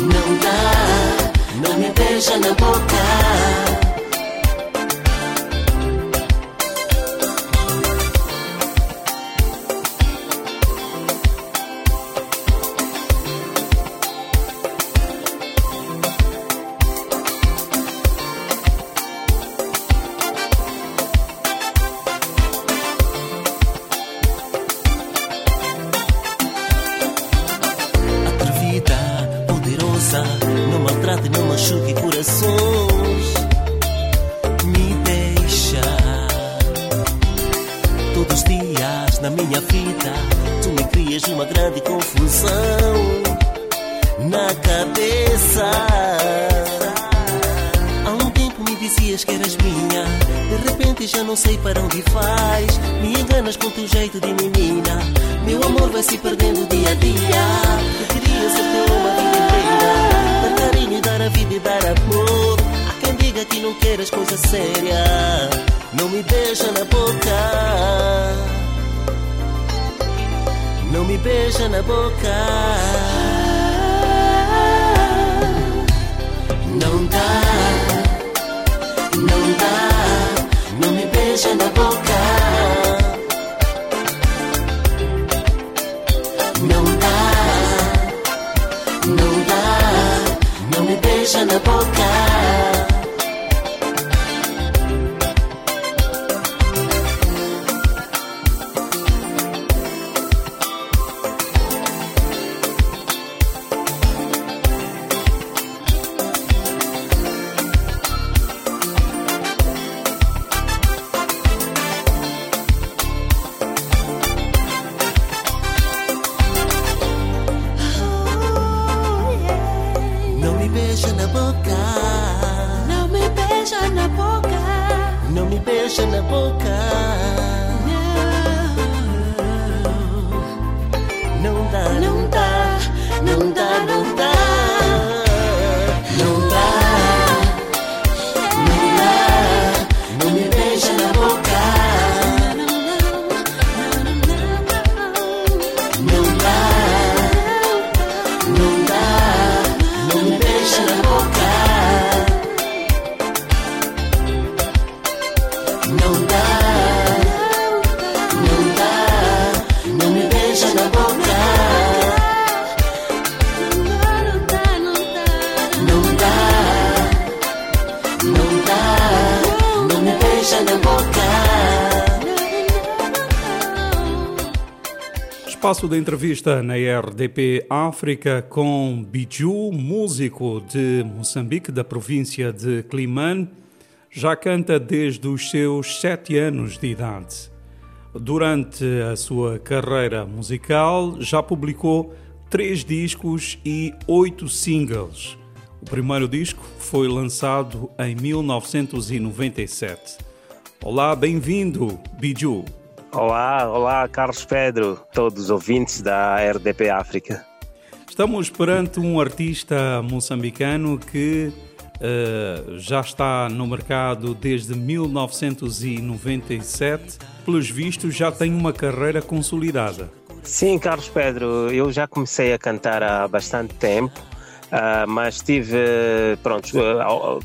Não dá, não me beija na boca. da entrevista na RDP África com Biju, músico de Moçambique, da província de Climane, já canta desde os seus sete anos de idade. Durante a sua carreira musical, já publicou três discos e oito singles. O primeiro disco foi lançado em 1997. Olá, bem-vindo, Biju. Olá, olá, Carlos Pedro, todos os ouvintes da RDP África. Estamos perante um artista moçambicano que uh, já está no mercado desde 1997. Pelos vistos, já tem uma carreira consolidada. Sim, Carlos Pedro, eu já comecei a cantar há bastante tempo. Uh, mas tive, pronto, uh,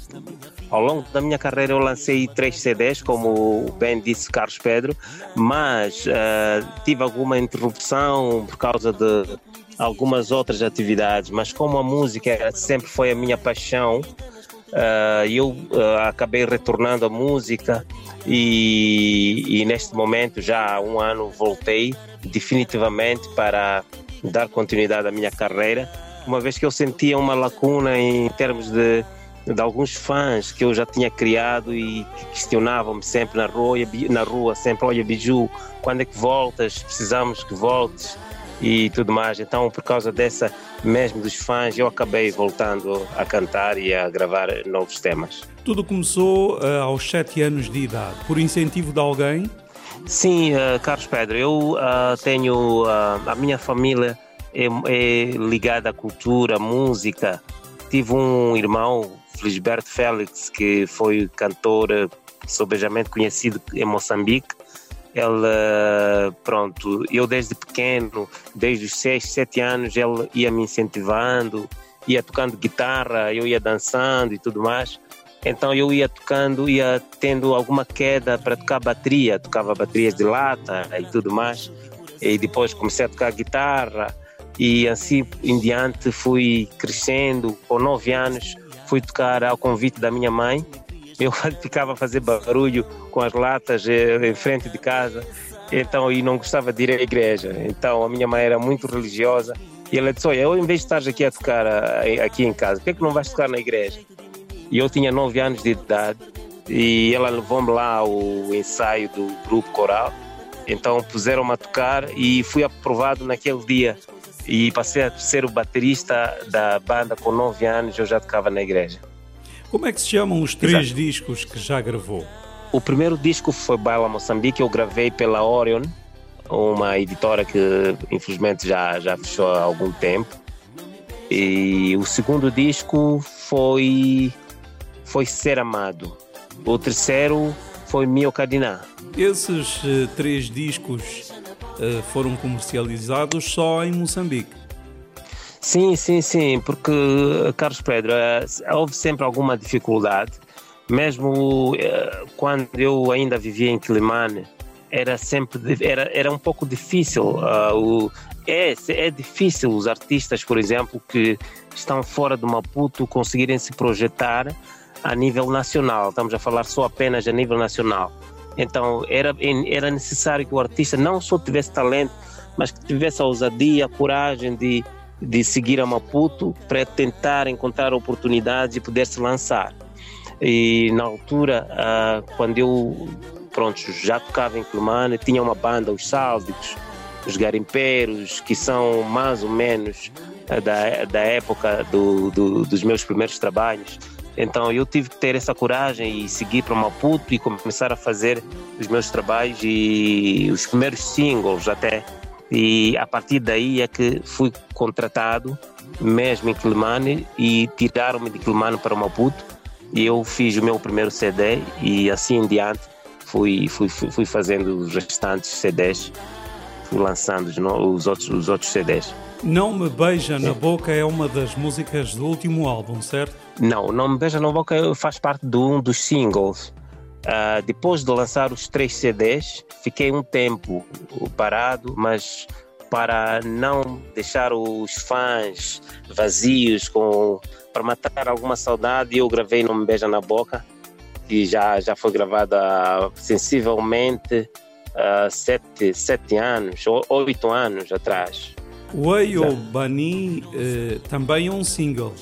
ao longo da minha carreira eu lancei três CDs, como bem disse Carlos Pedro, mas uh, tive alguma interrupção por causa de algumas outras atividades. Mas como a música sempre foi a minha paixão, uh, eu uh, acabei retornando à música e, e neste momento já há um ano voltei definitivamente para dar continuidade à minha carreira, uma vez que eu sentia uma lacuna em termos de de alguns fãs que eu já tinha criado e que questionavam-me sempre na rua, na rua sempre, olha Biju, quando é que voltas? Precisamos que voltes e tudo mais. Então, por causa dessa mesmo dos fãs, eu acabei voltando a cantar e a gravar novos temas. Tudo começou uh, aos sete anos de idade, por incentivo de alguém? Sim, uh, Carlos Pedro, eu uh, tenho a minha família é, é, ligada à cultura, à música. Tive um irmão, Felisberto Félix, que foi cantor sobejamente conhecido em Moçambique ele, pronto, eu desde pequeno, desde os 6, 7 anos, ele ia me incentivando, ia tocando guitarra, eu ia dançando e tudo mais. Então eu ia tocando, ia tendo alguma queda para tocar bateria, tocava baterias de lata e tudo mais. E depois comecei a tocar guitarra e assim em diante fui crescendo. Com 9 anos fui tocar ao convite da minha mãe eu ficava a fazer barulho com as latas eh, em frente de casa, então e não gostava de ir à igreja. Então a minha mãe era muito religiosa e ela disse: Olha, eu em vez de estar aqui a tocar aqui em casa, por que, é que não vais tocar na igreja? E eu tinha 9 anos de idade e ela levou-me lá ao ensaio do grupo coral. Então puseram-me a tocar e fui aprovado naquele dia. E passei a ser o baterista da banda com 9 anos, eu já tocava na igreja. Como é que se chamam os três Exato. discos que já gravou? O primeiro disco foi Baila Moçambique, eu gravei pela Orion, uma editora que infelizmente já, já fechou há algum tempo. E o segundo disco foi, foi Ser Amado. O terceiro foi Mio Cadiná. Esses uh, três discos foram comercializados só em Moçambique? Sim, sim, sim, porque, Carlos Pedro, eh, houve sempre alguma dificuldade, mesmo eh, quando eu ainda vivia em Quilimane, era sempre era, era um pouco difícil. Uh, o, é, é difícil os artistas, por exemplo, que estão fora de Maputo conseguirem se projetar a nível nacional. Estamos a falar só apenas a nível nacional. Então era, era necessário que o artista não só tivesse talento, mas que tivesse a ousadia, a coragem de de seguir a Maputo para tentar encontrar oportunidades e poder se lançar. E na altura, uh, quando eu pronto, já tocava em Clemane, tinha uma banda, os Sálvicos, os Garimpeiros, que são mais ou menos uh, da, da época do, do, dos meus primeiros trabalhos. Então eu tive que ter essa coragem e seguir para Maputo e começar a fazer os meus trabalhos e os primeiros singles até e a partir daí é que fui contratado, mesmo em Quilimane, e tiraram-me de Quilimane para Maputo. E eu fiz o meu primeiro CD e assim em diante fui, fui, fui fazendo os restantes CDs, fui lançando os outros, os outros CDs. Não Me Beija na Boca é uma das músicas do último álbum, certo? Não, Não Me Beija na Boca faz parte de um dos singles. Uh, depois de lançar os três CDs, fiquei um tempo parado, mas para não deixar os fãs vazios, com, para matar alguma saudade, eu gravei Não Me Beija na Boca, que já, já foi gravada sensivelmente uh, sete, sete anos, oito anos atrás. O Eio Bani uh, também é um single.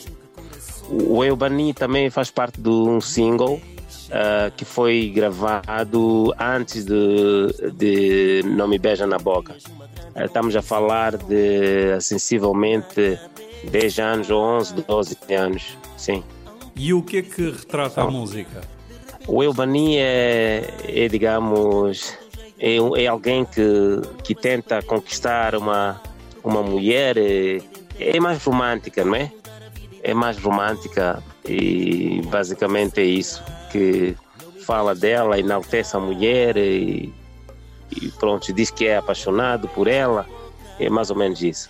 O Eio Bani também faz parte de um single uh, que foi gravado antes de, de Não Me Beija na Boca. Uh, estamos a falar de sensivelmente 10 anos ou 11, 12 anos, sim. E o que é que retrata a música? O Elbani é, é, digamos, é, é, alguém que, que tenta conquistar uma, uma mulher, é, é mais romântica, não é? É mais romântica e basicamente é isso que fala dela, enaltece a mulher e, e pronto, diz que é apaixonado por ela. É mais ou menos isso.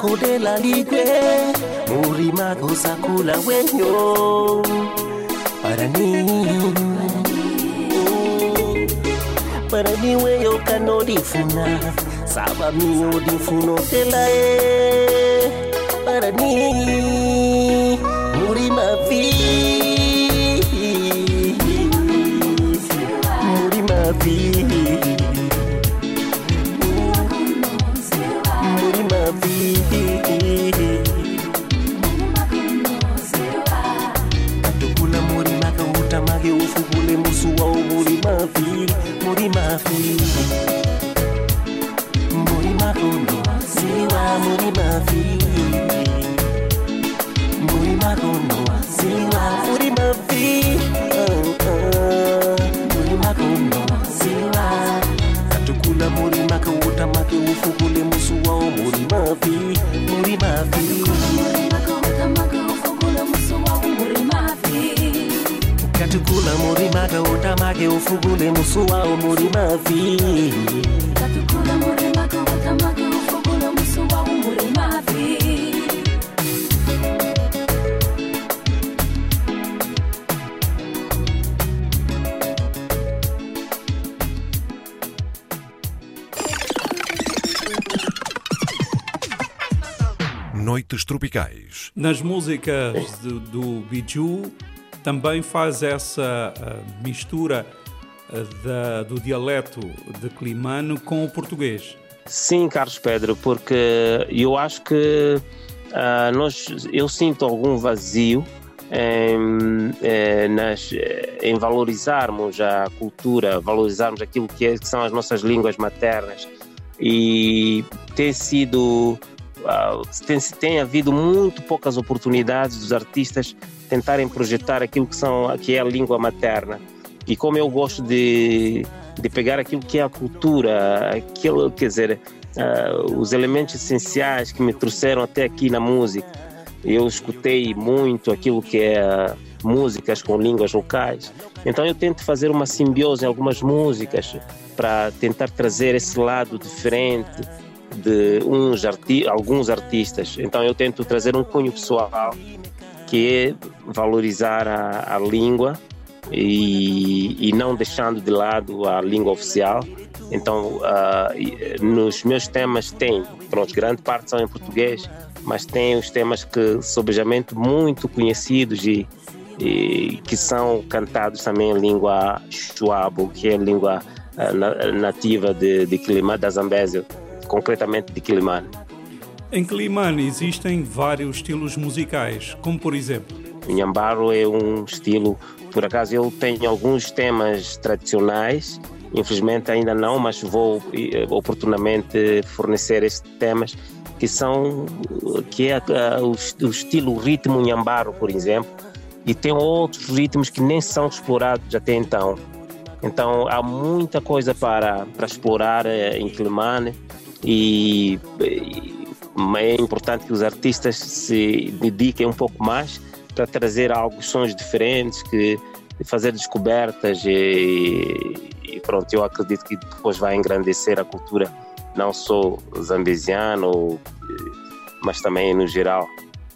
kodela likwe murima tozakula wenyo. Paranini parani weyo kanodifuna saba miodifuna otelae parani murima mulima mulima katukula muri maka utamake ufukule musu wao muri mavi Noites Tropicais. Nas músicas do, do Biju também faz essa uh, mistura uh, da- do dialeto de Climano com o português. Sim, Carlos Pedro, porque eu acho que ah, nós, eu sinto algum vazio em, eh, nas, eh, em valorizarmos a cultura, valorizarmos aquilo que, é- que são as nossas línguas maternas. E tem sido. ah, tem, tem havido muito poucas oportunidades dos artistas tentarem projetar aquilo que, são, que é a língua materna. E como eu gosto de, de pegar aquilo que é a cultura, aquilo, quer dizer, ah, os elementos essenciais que me trouxeram até aqui na música. Eu escutei muito aquilo que é ah, músicas com línguas locais. Então eu tento fazer uma simbiose em algumas músicas para tentar trazer esse lado diferente de uns arti alguns artistas. Então eu tento trazer um cunho pessoal que valorizar a, a língua e, e, não deixando de lado a língua oficial. Então, uh, nos meus temas tem, pronto, grande parte são em português, mas tem os temas que, sobejamente, muito conhecidos e, e, que são cantados também em língua chuabo, que é a língua uh, nativa de, de da Zambésia, concretamente de Quilimane. Em Quilimane existem vários estilos musicais, como por exemplo? O Nhambaro é um estilo, por acaso eu tenho alguns temas tradicionais, infelizmente ainda não, mas vou eh, oportunamente fornecer esses temas que são que é uh, o, estilo ritmo nhambaro, por exemplo, e tem outros ritmos que nem são explorados até então. Então há muita coisa para, para explorar uh, em Quilimane e, e é importante que os artistas se dediquem um pouco mais para trazer alguns sons diferentes, que fazer descobertas e, e pronto, eu acredito que depois vai engrandecer a cultura não só zambesiana, mas também no geral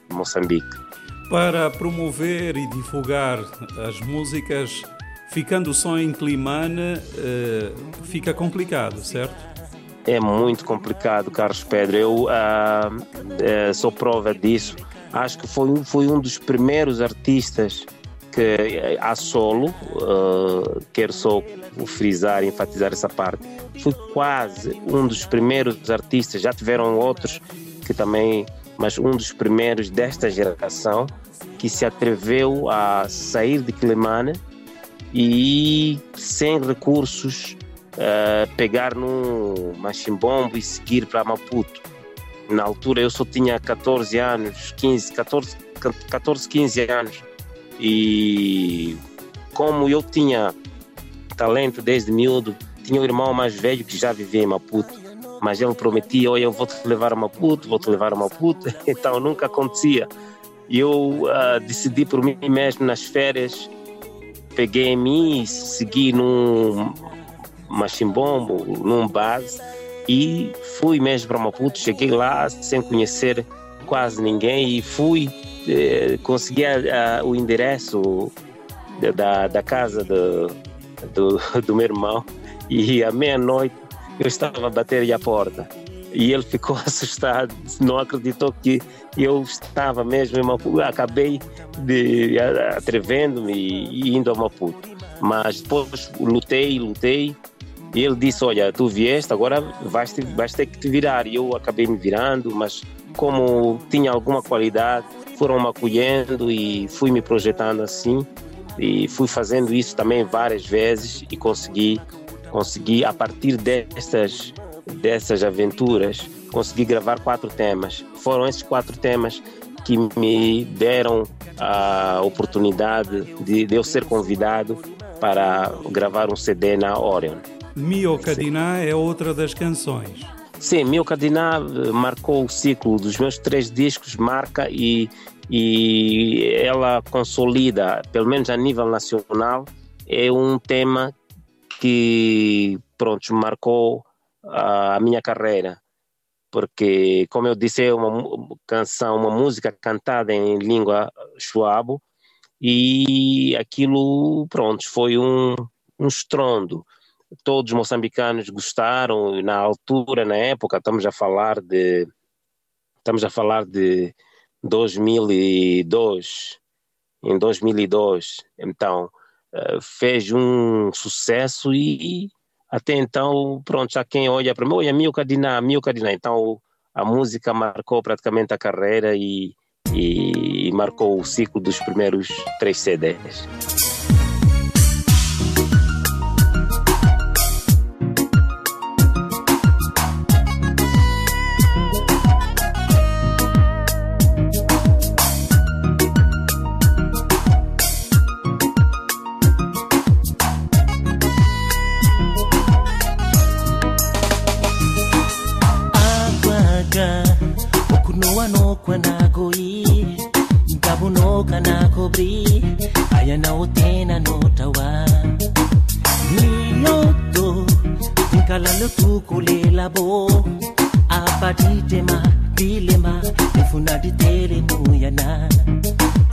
de Moçambique. Para promover e divulgar as músicas, ficando só em Climane, eh, fica complicado, certo? É muito complicado, Carlos Pedro. Eu ah, eh, sou prova disso. Acho que foi, foi um dos primeiros artistas que a solo, uh, quero só frisar e enfatizar essa parte, foi quase um dos primeiros artistas, já tiveram outros que também, mas um dos primeiros desta geração que se atreveu a sair de Quilimane e sem recursos uh, pegar num machimbombo e seguir para Maputo. Na altura eu só tinha 14 anos, 15, 14, 14 15 anos e como eu tinha talento desde miúdo, tinha um irmão mais velho que já vivia em Maputo, mas ele prometia: Olha, eu vou te levar a Maputo, vou te levar a Maputo. Então nunca acontecia. E eu uh, decidi por mim mesmo nas férias, peguei em mim e segui num machimbombo, num base e fui mesmo para Maputo. Cheguei lá sem conhecer quase ninguém e fui eh, consegui a, a, o endereço da, da casa do, do, do meu irmão e à meia-noite eu estava a bater-lhe a porta e ele ficou assustado, não acreditou que eu estava mesmo em Maputo. Acabei de atrevendo-me e indo a Maputo. Mas depois lutei, lutei e ele disse: Olha, tu vieste, agora vais, te, vais ter que te virar. E eu acabei me virando, mas como tinha alguma qualidade, foram me acolhendo e fui me projetando assim e fui fazendo isso também várias vezes e consegui consegui a partir destas dessas aventuras consegui gravar quatro temas foram esses quatro temas que me deram a oportunidade de, de eu ser convidado para gravar um CD na Orion. Mio Cadina é outra das canções. Sim, Mio Cadina eh, marcou o ciclo dos meus três discos, marca e e ela consolida, pelo menos a nível nacional, é um tema que, pronto, marcou a minha carreira. Porque, como eu disse, é uma canção, uma música cantada em língua chuabo e aquilo, pronto, foi um, um estrondo. Todos os moçambicanos gostaram, na altura, na época, estamos a falar de estamos a falar de 2002, em 2002. Então, uh, fez um sucesso e, e, até então, pronto, já quem olha para mim, olha, Milka Diná, Milka Diná. Então, a música marcou praticamente a carreira e, e, e marcou o ciclo dos primeiros três CDs. sabri ayanao tena notraoa mioto inkalalo toko lelabo. Apatitema bilema nefunadi telemuyana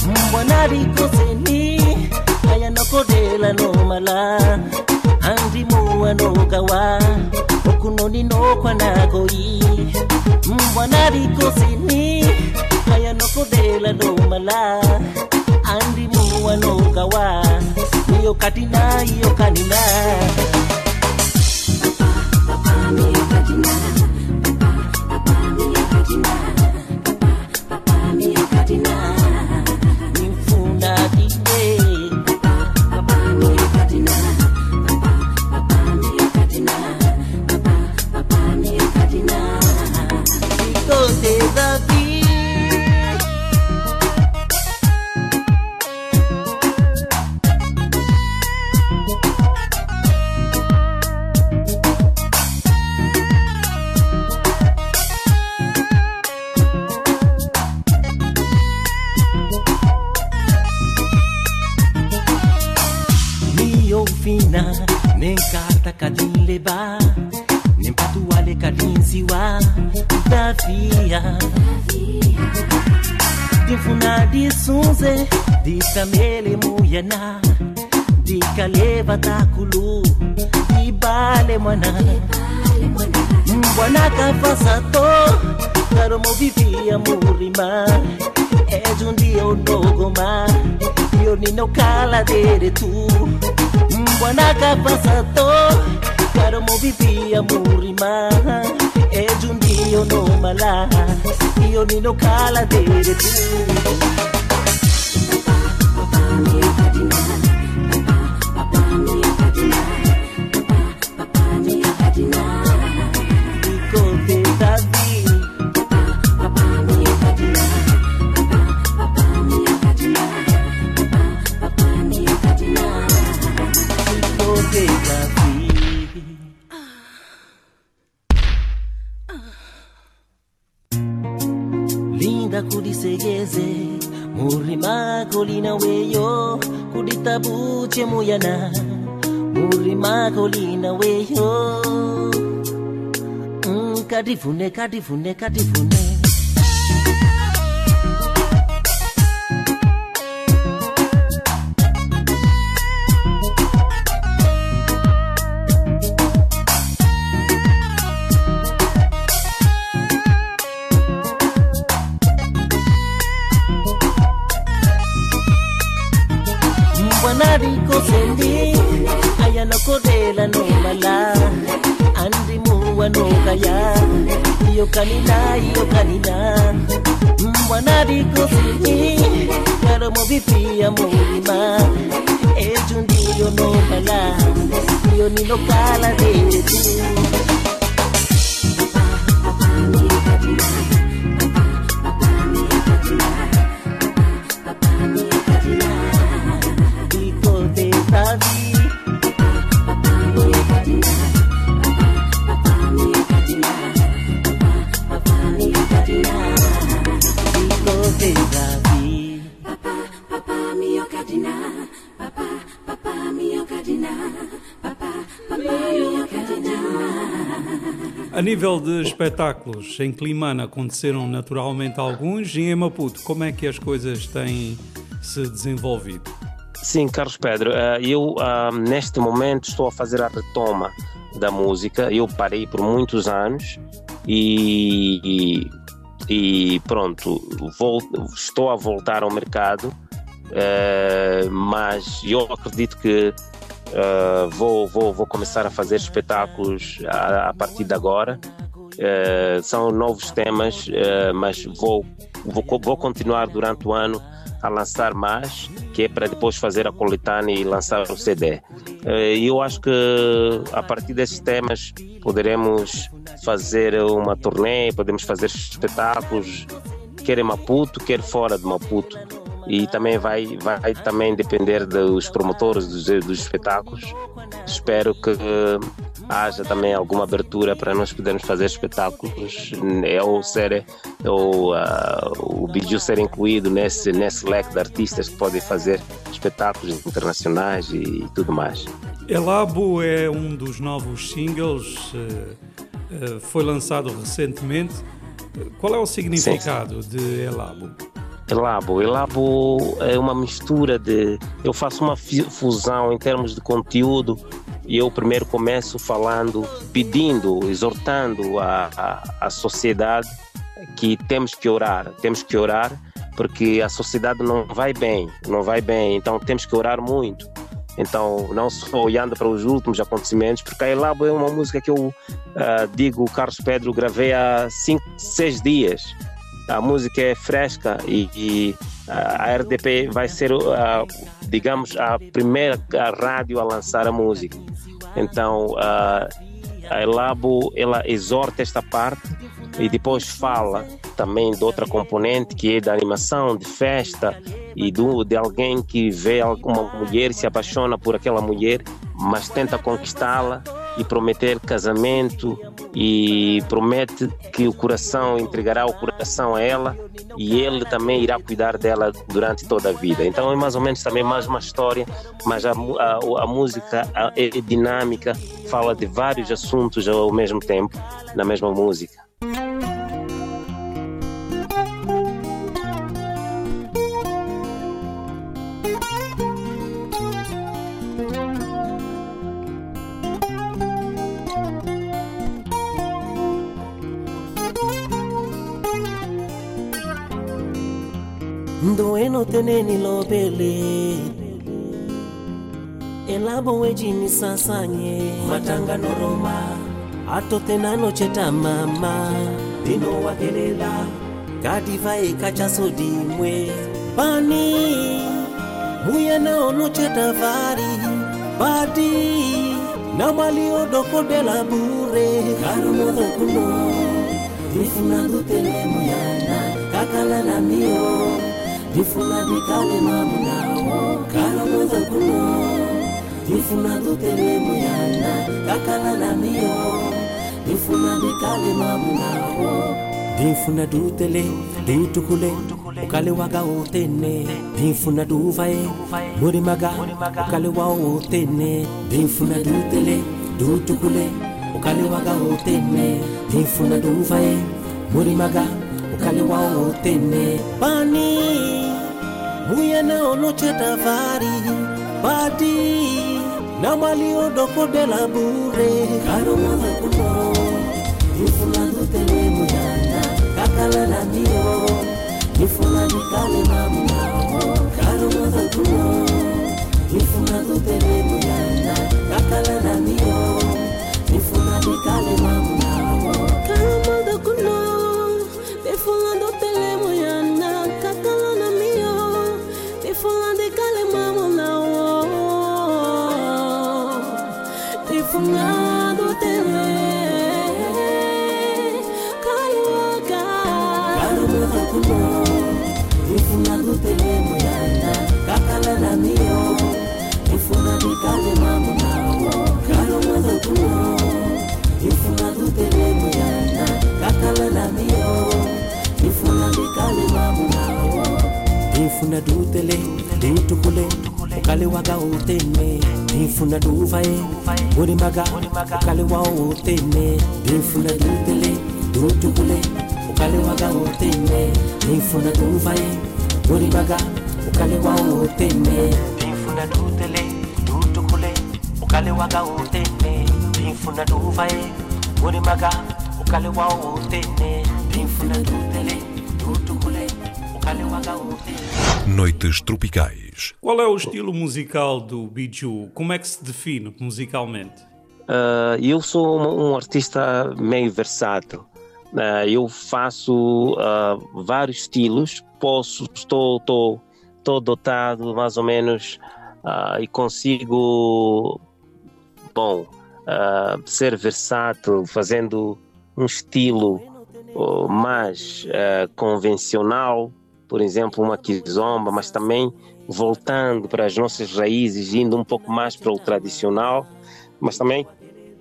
mbwanadi koseni ayanao kodelano mala andimuano gawa okunoninoko anagoi mbwanadi koseni ayanao kodelano mala yokadina yokanina. papa, papa, me, కాల తీరుతుంది kuditabuche muyana murima kolina weyo. Mm, kadifune kadifune kadifune sendi ayana korela nomala andi muwa nokaya iyo kanina iyo kanina mwanariko sini karomo bipia mulima ejo ndiyo nomala iyo ninokala desi Thank you. Nível de espetáculos, em Climana aconteceram naturalmente alguns e em Maputo, como é que as coisas têm se desenvolvido? Sim, Carlos Pedro, eh, eu ah, neste momento estou a fazer a retoma da música. Eu parei por muitos anos e, e, e pronto, vou, estou a voltar ao mercado, eh, mas eu acredito que eh, vou, vou, vou começar a fazer espetáculos a, a partir de agora. Eh, são novos temas, eh, mas vou, vou, vou continuar durante o ano a lançar mais, que é para depois fazer a coletânea e lançar o CD. E eu acho que a partir desses temas poderemos fazer uma turnê, podemos fazer espetáculos, quer em Maputo, quer fora de Maputo. E também vai, vai também depender dos promotores dos, dos espetáculos. Espero que haja também alguma abertura para nós podermos fazer espetáculos ou ser ou ah, o Biju ser incluído nesse nesse leque de artistas que podem fazer espetáculos internacionais e tudo mais. Elabo é um dos novos singles. eh, uh, foi lançado recentemente. Qual é o significado sim. de Elabo? Elabo. Elabo é uma mistura de. Eu faço uma fusão em termos de conteúdo e eu primeiro começo falando, pedindo, exortando a, a, a sociedade que temos que orar, temos que orar porque a sociedade não vai bem, não vai bem, então temos que orar muito. Então, não só olhando para os últimos acontecimentos, porque a Elabo é uma música que eu uh, digo, Carlos Pedro, gravei há cinco, seis dias. A música é fresca e, e a RDP vai ser, uh, digamos, a primeira rádio a lançar a música. Então, uh, a Elabo, ela exorta esta parte e depois fala também de outra componente que é da animação, de festa e do, de alguém que vê alguma mulher, se apaixona por aquela mulher, mas tenta conquistá-la e prometer casamento e promete que o coração entregará o coração a ela e ele também irá cuidar dela durante toda a vida. Então é mais ou menos também mais uma história, mas a, a, a música é dinâmica, fala de vários assuntos ao mesmo tempo, na mesma música. otene nile obele elabo weji ni sasanye. Matangano roma. Atotenano cheta mama. Dinowakelela kadiva ekachasodimwe pani. Muyana onocheta vari. Badi namaliodokodela bure. Karumodokuno ifunandutele muyana. Kakala na mio ndifuna ndikale mamu nawo kala mweza kuno. Ndifuna ndutele muyana kakala na miyo. Ndifuna ndikale mamu nawo ndifuna ndutele nditukule ukale waga otene ndifuna nduvaye murimaga ukale wawo otene ndifuna ndutele ndutukule ukale waga otene ndifuna nduvaye murimaga kaliwa utene pani huyana onoche tavari pati na mali odoko de la bure. Karoma kuno ifuna utene muyana kakala na mio ifuna nikale mamna karoma kuno ifuna utene muyana kakala na mio ifuna nikale mamu. peleluyana kakala na mio. Ifuna likalima munao infuna dutele ditukule ukaliwaga utene infuna duvae urimaga ukaliwa utene infuna dutele ditukule ukaliwaga utene infuna duvae urimaga ukaliwa utene infuna dutele ditukule ukaliwaga utene infuna duvae muri maga ukale wao utene ndifuna dutele dutukule ukale waga utene Noites Tropicais. Qual é o estilo musical do Biju? Como é que se define musicalmente? Uh, eu sou um, um, artista meio versátil. Uh, eu faço uh, vários estilos. Posso, estou, estou, estou dotado mais ou menos e consigo, bom, ser versátil, fazendo um estilo mais convencional, por exemplo, uma kizomba, mas também voltando para as nossas raízes, indo um pouco mais para o tradicional, mas também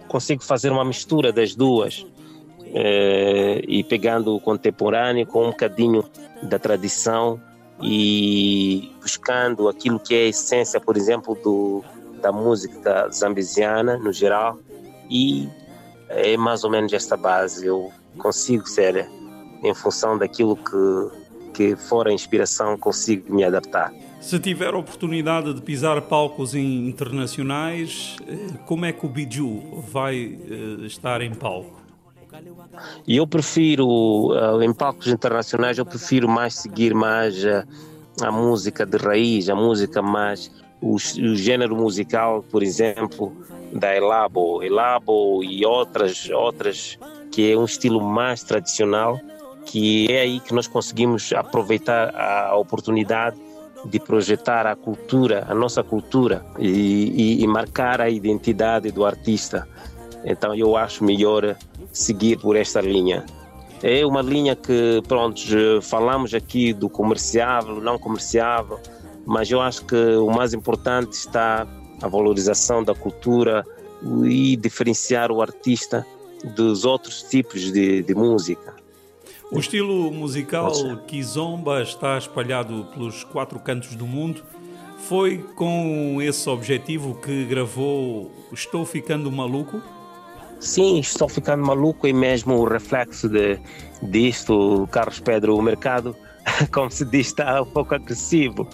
consigo fazer uma mistura das duas eh, e pegando o contemporâneo com um bocadinho da tradição e buscando aquilo que é a essência, por exemplo, do, da música zambesiana no geral e é mais ou menos esta base. Eu consigo ser, em função daquilo que, que for a inspiração, consigo me adaptar. Se tiver a oportunidade de pisar palcos internacionais, eh, como é que o Biju vai eh, estar em palco? E eu prefiro, uh, em palcos internacionais, eu prefiro mais seguir mais uh, a música de raiz, a música mais, o, o gênero musical, por exemplo, da Elabo, Elabo e outras, outras que é um estilo mais tradicional, que é aí que nós conseguimos aproveitar a oportunidade de projetar a cultura, a nossa cultura e, e, e marcar a identidade do artista. Então eu acho melhor seguir por esta linha. É uma linha que, pronto, falamos aqui do comerciável, não comerciável, mas eu acho que o mais importante está a valorização da cultura e diferenciar o artista dos outros tipos de, de música. O estilo musical Kizomba está espalhado pelos quatro cantos do mundo. Foi com esse objetivo que gravou Estou Ficando Maluco? Sim, estou ficando maluco e mesmo o reflexo de, disto, Carlos Pedro, o mercado, como se diz, está um pouco agressivo.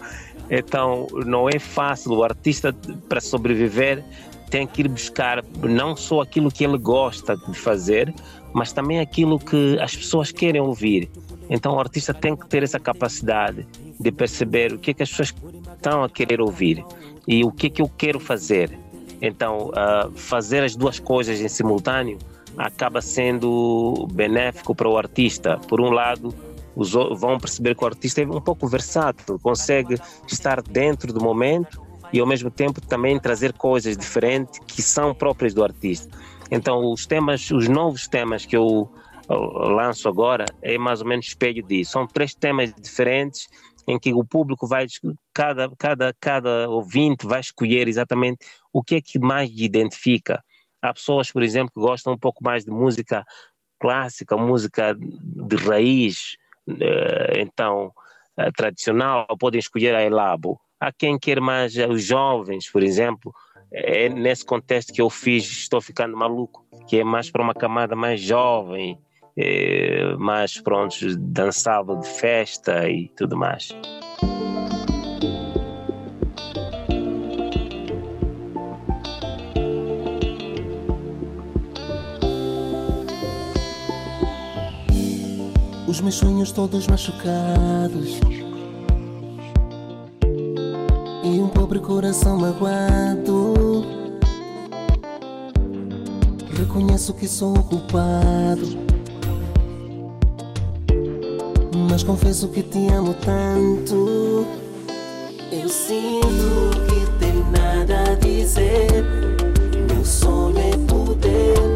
Então não é fácil. O artista, para sobreviver, tem que ir buscar não só aquilo que ele gosta de fazer, mas também aquilo que as pessoas querem ouvir. Então o artista tem que ter essa capacidade de perceber o que, é que as pessoas estão a querer ouvir e o que, é que eu quero fazer. Então, uh, fazer as duas coisas em simultâneo acaba sendo benéfico para o artista. Por um lado, os vão perceber que o artista é um pouco versátil, consegue estar dentro do momento e ao mesmo tempo também trazer coisas diferentes que são próprias do artista. Então, os temas, os novos temas que eu lanço agora é mais ou menos espelho disso. São três temas diferentes em que o público vai, cada, cada, cada ouvinte vai escolher exatamente o que é que mais identifica. Há pessoas, por exemplo, que gostam um pouco mais de música clássica, música de raiz, então, eh, tradicional, podem escolher a Elabo. Há quem quer mais eh, os jovens, por exemplo, é nesse contexto que eu fiz Estou Ficando Maluco, que é mais para uma camada mais jovem, é, mais pronto, dançável de festa e tudo mais. Os meus sonhos todos machucados E um pobre coração magoado Reconheço que sou o culpado Mas confesso que te amo tanto. Eu sinto que tem nada a dizer. Meu sonho é poder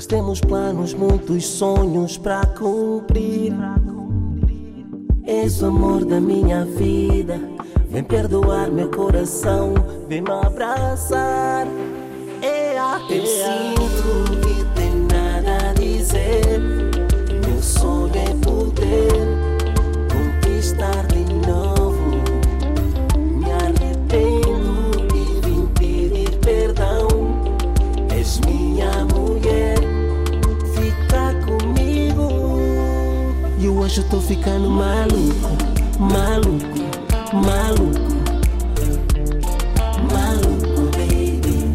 Mas temos planos, muitos sonhos para cumprir. És o amor da minha vida. Vem perdoar meu coração, vem me abraçar. É a Eu sinto E hoje tô ficando maluco, maluco maluco, maluco, baby,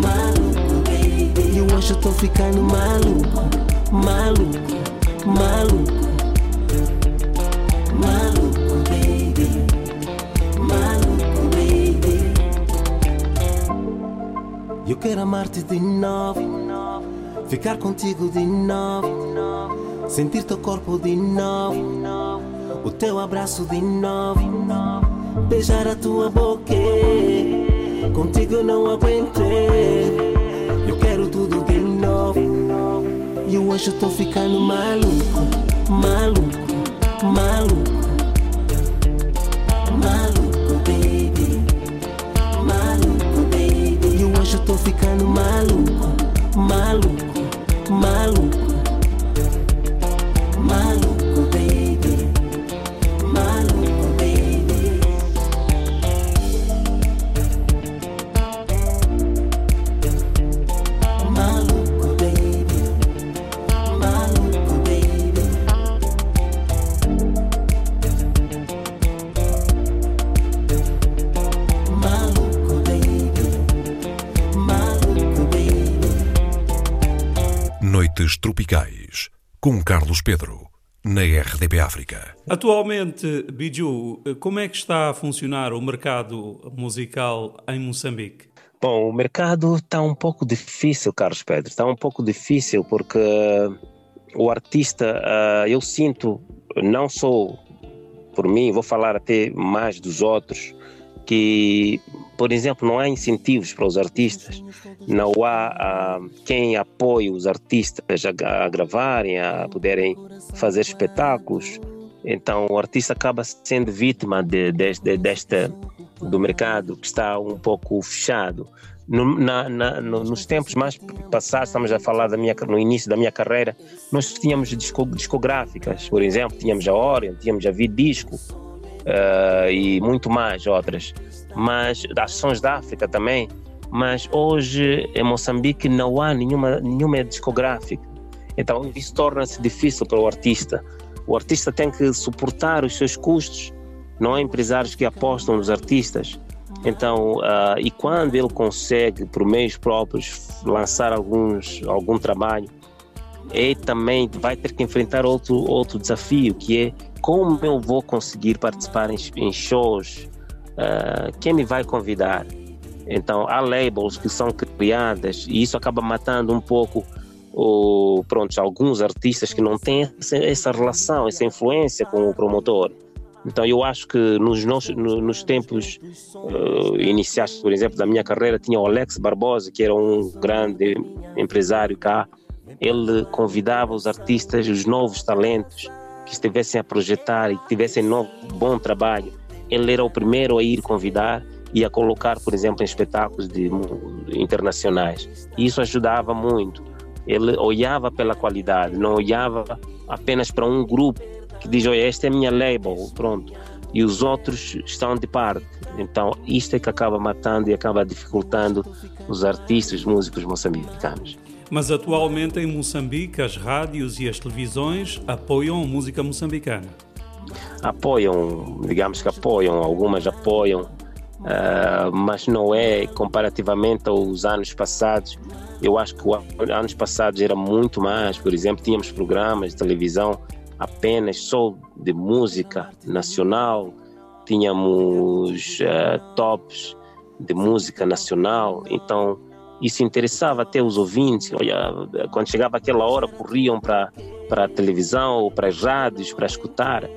maluco, baby. E hoje eu tô ficando maluco, maluco, maluco, maluco, baby, maluco, baby. Eu quero amar-te de novo. Ficar contigo de novo, sentir teu corpo de novo, o teu abraço de novo, beijar a tua boca. Contigo não aguentei, eu quero tudo de novo. E hoje eu tô ficando maluco, maluco, maluco. Eu tô ficando maluco, maluco. Maluco, Tropicais, com Carlos Pedro, na RDP África. Atualmente, Biju, como é que está a funcionar o mercado musical em Moçambique? Bom, o mercado está um pouco difícil, Carlos Pedro. Está um pouco difícil porque o artista, ah, eu sinto, não sou por mim, vou falar até mais dos outros, que, por exemplo, não há incentivos para os artistas, não há ah, quem apoie os artistas a, a gravarem, a poderem fazer espetáculos. Então, o artista acaba sendo vítima de, de, de, desta do mercado que está um pouco fechado. No, na, na, no, nos tempos mais passados, estamos a falar da minha, no início da minha carreira, nós tínhamos disco, discográficas, por exemplo, tínhamos a Orion, tínhamos a Vidisco uh, e muito mais outras, mas das Sons da África também. Mas hoje em Moçambique não há nenhuma, nenhuma discográfica, então isso torna-se difícil para o artista. O artista tem que suportar os seus custos não há empresários que apostam nos artistas. Então, uh, e quando ele consegue, por meios próprios, lançar alguns, algum trabalho, ele também vai ter que enfrentar outro, outro desafio, que é como eu vou conseguir participar em, em shows, uh, quem me vai convidar. Então, há labels que são criadas e isso acaba matando um pouco o, pronto, alguns artistas que não têm essa, relação, essa influência com o promotor. Então eu acho que nos, nos, nos tempos uh, iniciais, por exemplo, da minha carreira, tinha o Alex Barbosa, que era um grande empresário cá. Ele convidava os artistas, os novos talentos que estivessem a projetar e que tivessem novo, bom trabalho. Ele era o primeiro a ir convidar e a colocar, por exemplo, em espetáculos de, internacionais. E isso ajudava muito. Ele olhava pela qualidade, não olhava apenas para um grupo que diz, olha, esta é a minha label, pronto. E os outros estão de parte. Então, isto é que acaba matando e acaba dificultando os artistas, os músicos moçambicanos. Mas atualmente em Moçambique, as rádios e as televisões apoiam a música moçambicana. Apoiam, digamos que apoiam, algumas apoiam, uh, mas não é comparativamente aos anos passados. Eu acho que os anos passados era muito mais, por exemplo, tínhamos programas de televisão apenas só de música nacional, tínhamos uh, tops de música nacional, então isso interessava até os ouvintes. Olha, quando chegava aquela hora, corriam para a televisão ou para as rádios para escutar.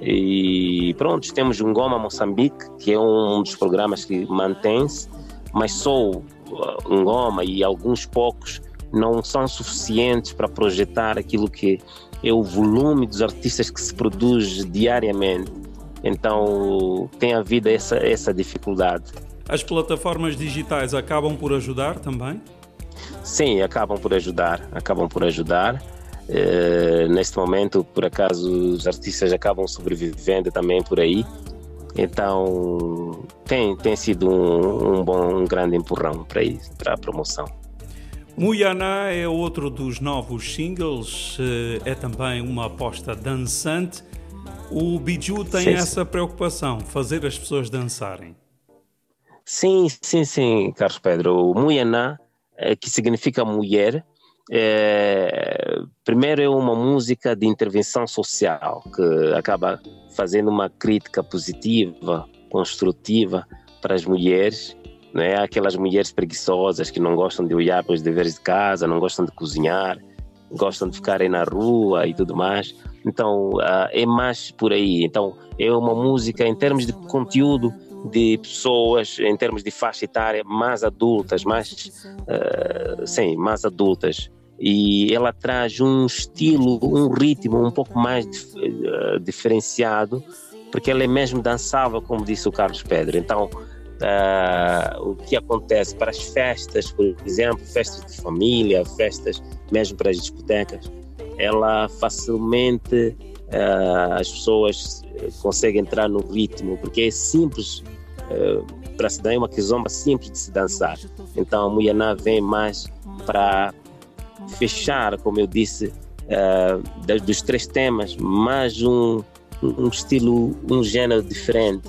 E pronto, temos um Goma Moçambique, que é um dos programas que mantém-se, mas só um Goma e alguns poucos não são suficientes para projetar aquilo que é o volume dos artistas que se produz diariamente. Então tem havido essa, essa dificuldade. As plataformas digitais acabam por ajudar também? Sim, acabam por ajudar, acabam por ajudar. Uh, neste momento, por acaso, os artistas acabam sobrevivendo também por aí. Então, tem, tem sido um, um bom, um grande empurrão para isso, para a promoção. Muyaná é outro dos novos singles, é também uma aposta dançante. O Biju tem sim, essa preocupação, fazer as pessoas dançarem. Sim, sim, sim, Carlos Pedro. O Muyaná, que significa mulher, é, primeiro é uma música de intervenção social que acaba fazendo uma crítica positiva, construtiva para as mulheres né? Aquelas mulheres preguiçosas que não gostam de olhar para os deveres de casa, não gostam de cozinhar, gostam de ficarem na rua e tudo mais. Então, uh, é mais por aí. Então, é uma música em termos de conteúdo de pessoas, em termos de faixa etária, mais adultas, mais, uh, sim, mais adultas. E ela traz um estilo, um ritmo um pouco mais uh, diferenciado, porque ela é mesmo dançável, como disse o Carlos Pedro. Então, uh, o que acontece para as festas, por exemplo, festas de família, festas mesmo para as discotecas, ela facilmente uh, as pessoas conseguem entrar no ritmo, porque é simples uh, para se dar é uma quizomba simples de se dançar. Então a Muyaná vem mais para fechar, como eu disse, uh, dos três temas, mais um, um estilo, um gênero diferente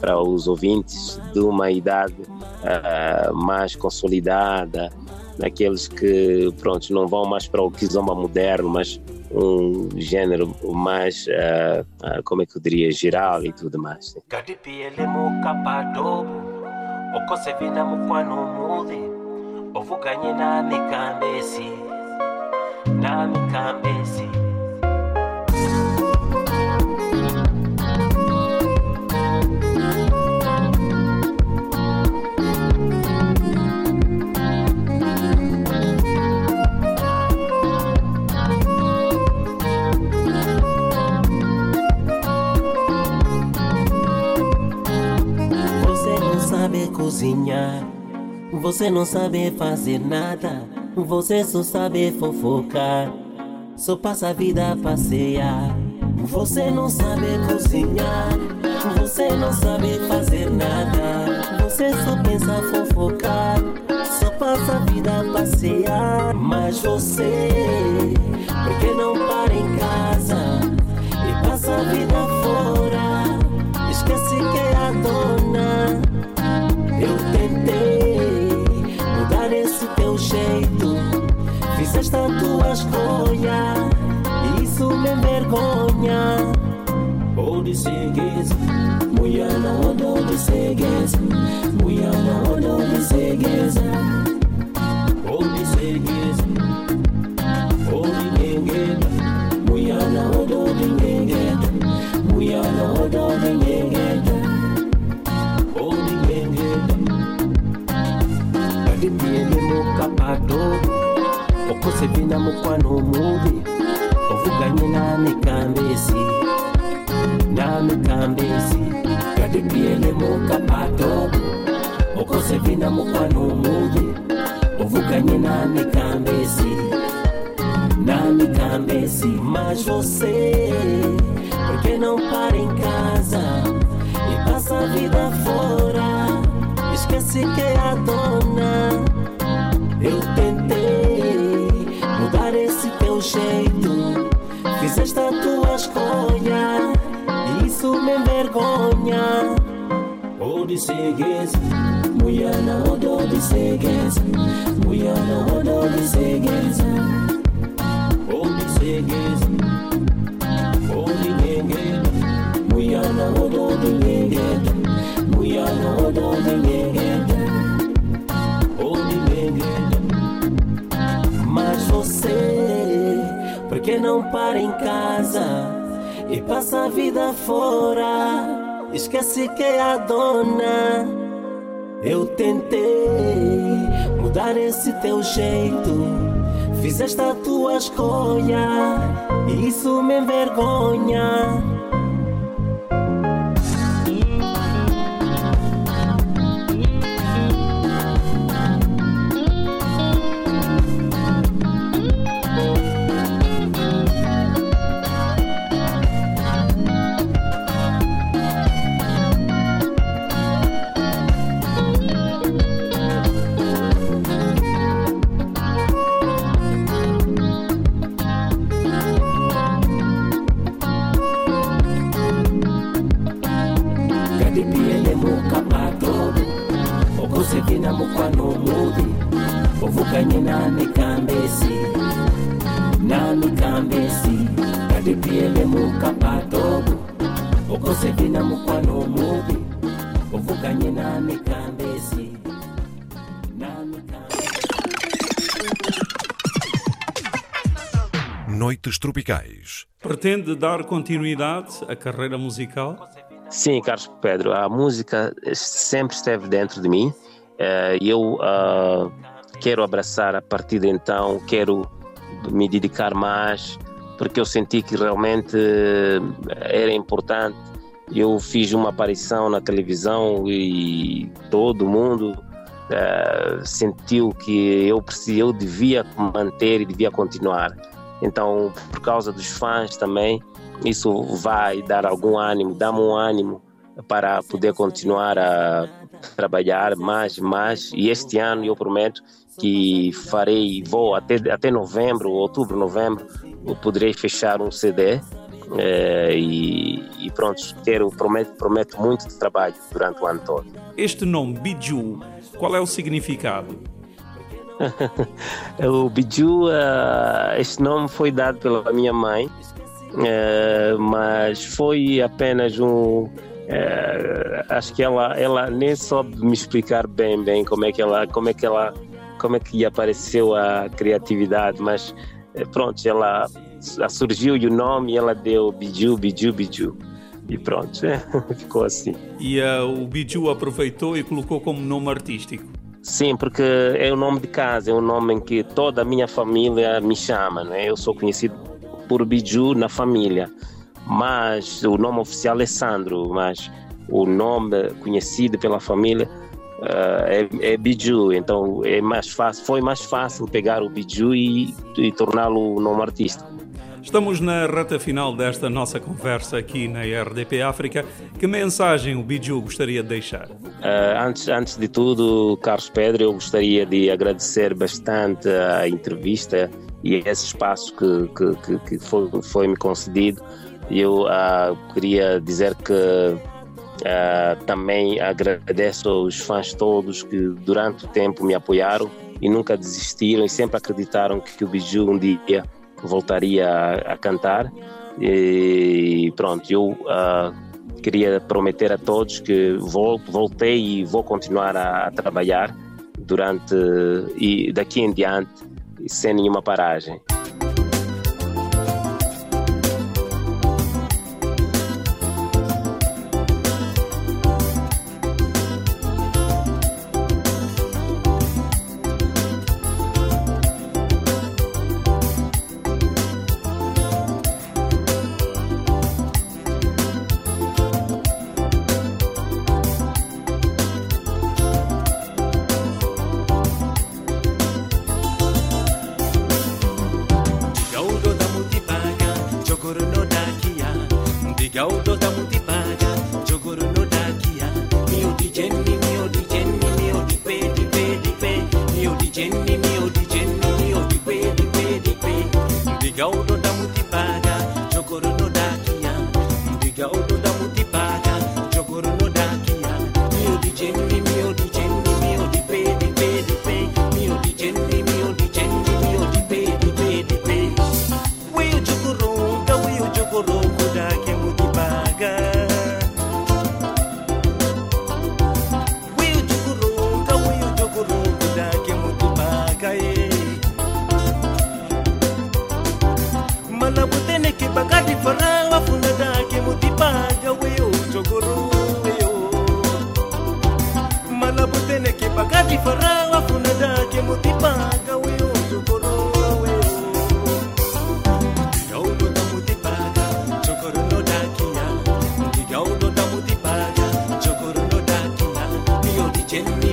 para os ouvintes de uma idade uh, mais consolidada, naqueles que pronto, não vão mais para o kizomba moderno, mas um gênero mais, uh, uh, como é que eu diria, geral e tudo mais. Cozinhar. Você não sabe fazer nada, você só sabe fofocar. Só passa a vida a passear. Você não sabe cozinhar, você não sabe fazer nada. Você só pensa fofocar, só passa a vida a passear. Mas você, por que não para em casa e passa a vida Fizeste a tua escolha, e isso me envergonha. Onde segues, mulher não onde segues, mulher okosevina mukwano omubi ovuganye namikambesi namikambesi kadimbiyele mukapato okosevina mukwano omubi ovuganye namikambesi namikambesi mas você porque não para em casa e passa a vida fora esquece que é a dona. Eu tentei Fizeste a tua escolha, isso me envergonha. Onde segues, mulher onde segues, mulher onde segues, onde segues, onde ninguém, mulher não onde ninguém. Mas você, porque não para em casa e passa a vida fora? Esquece que é a dona. Eu tentei mudar esse teu jeito. Fiz esta tua escolha e isso me envergonha. Tropicais. Pretende dar continuidade à carreira musical? Sim, Carlos Pedro, a música sempre esteve dentro de mim. Eh, eu uh, quero abraçar a partir de então, quero me dedicar mais, porque eu senti que realmente era importante. Eu fiz uma aparição na televisão e todo mundo uh, sentiu que eu, eu devia manter e devia continuar. Então, por causa dos fãs também, isso vai dar algum ânimo, dá-me um ânimo para poder continuar a trabalhar mais, mais. E este ano eu prometo que farei, vou até, até novembro, outubro, novembro, eu poderei fechar um CD. É, e, e, pronto, quero, prometo, prometo muito trabalho durante o ano todo. Este nome, Biju, qual é o significado? O Biju, uh, este nome foi dado pela minha mãe, uh, mas foi apenas um. Uh, acho que ela, ela nem soube me explicar bem, bem como é que ela, como é que ela, como é que apareceu a criatividade, mas pronto, ela surgiu o nome e ela deu Biju, Biju, Biju. E pronto, ficou assim. E o Biju aproveitou e colocou como nome artístico? Sim, porque é o nome de casa, é o nome em que toda a minha família me chama, né? Eu sou conhecido por Biju na família, mas o nome oficial é Sandro, mas o nome conhecido pela família uh, é, é Biju, então é mais fácil, foi mais fácil pegar o Biju e, e torná-lo o nome artístico. Estamos na reta final desta nossa conversa aqui na RDP África. Que mensagem o Biju gostaria de deixar? Uh, antes, antes de tudo, Carlos Pedro, eu gostaria de agradecer bastante a entrevista e esse espaço que, que, que, foi, foi me concedido. Eu uh, queria dizer que uh, também agradeço aos fãs todos que durante o tempo me apoiaram e nunca desistiram e sempre acreditaram que o Biju um dia voltaria a, a cantar. E pronto, eu uh, queria prometer a todos que vou, voltei e vou continuar a, a trabalhar durante e daqui em diante sem nenhuma paragem. in me.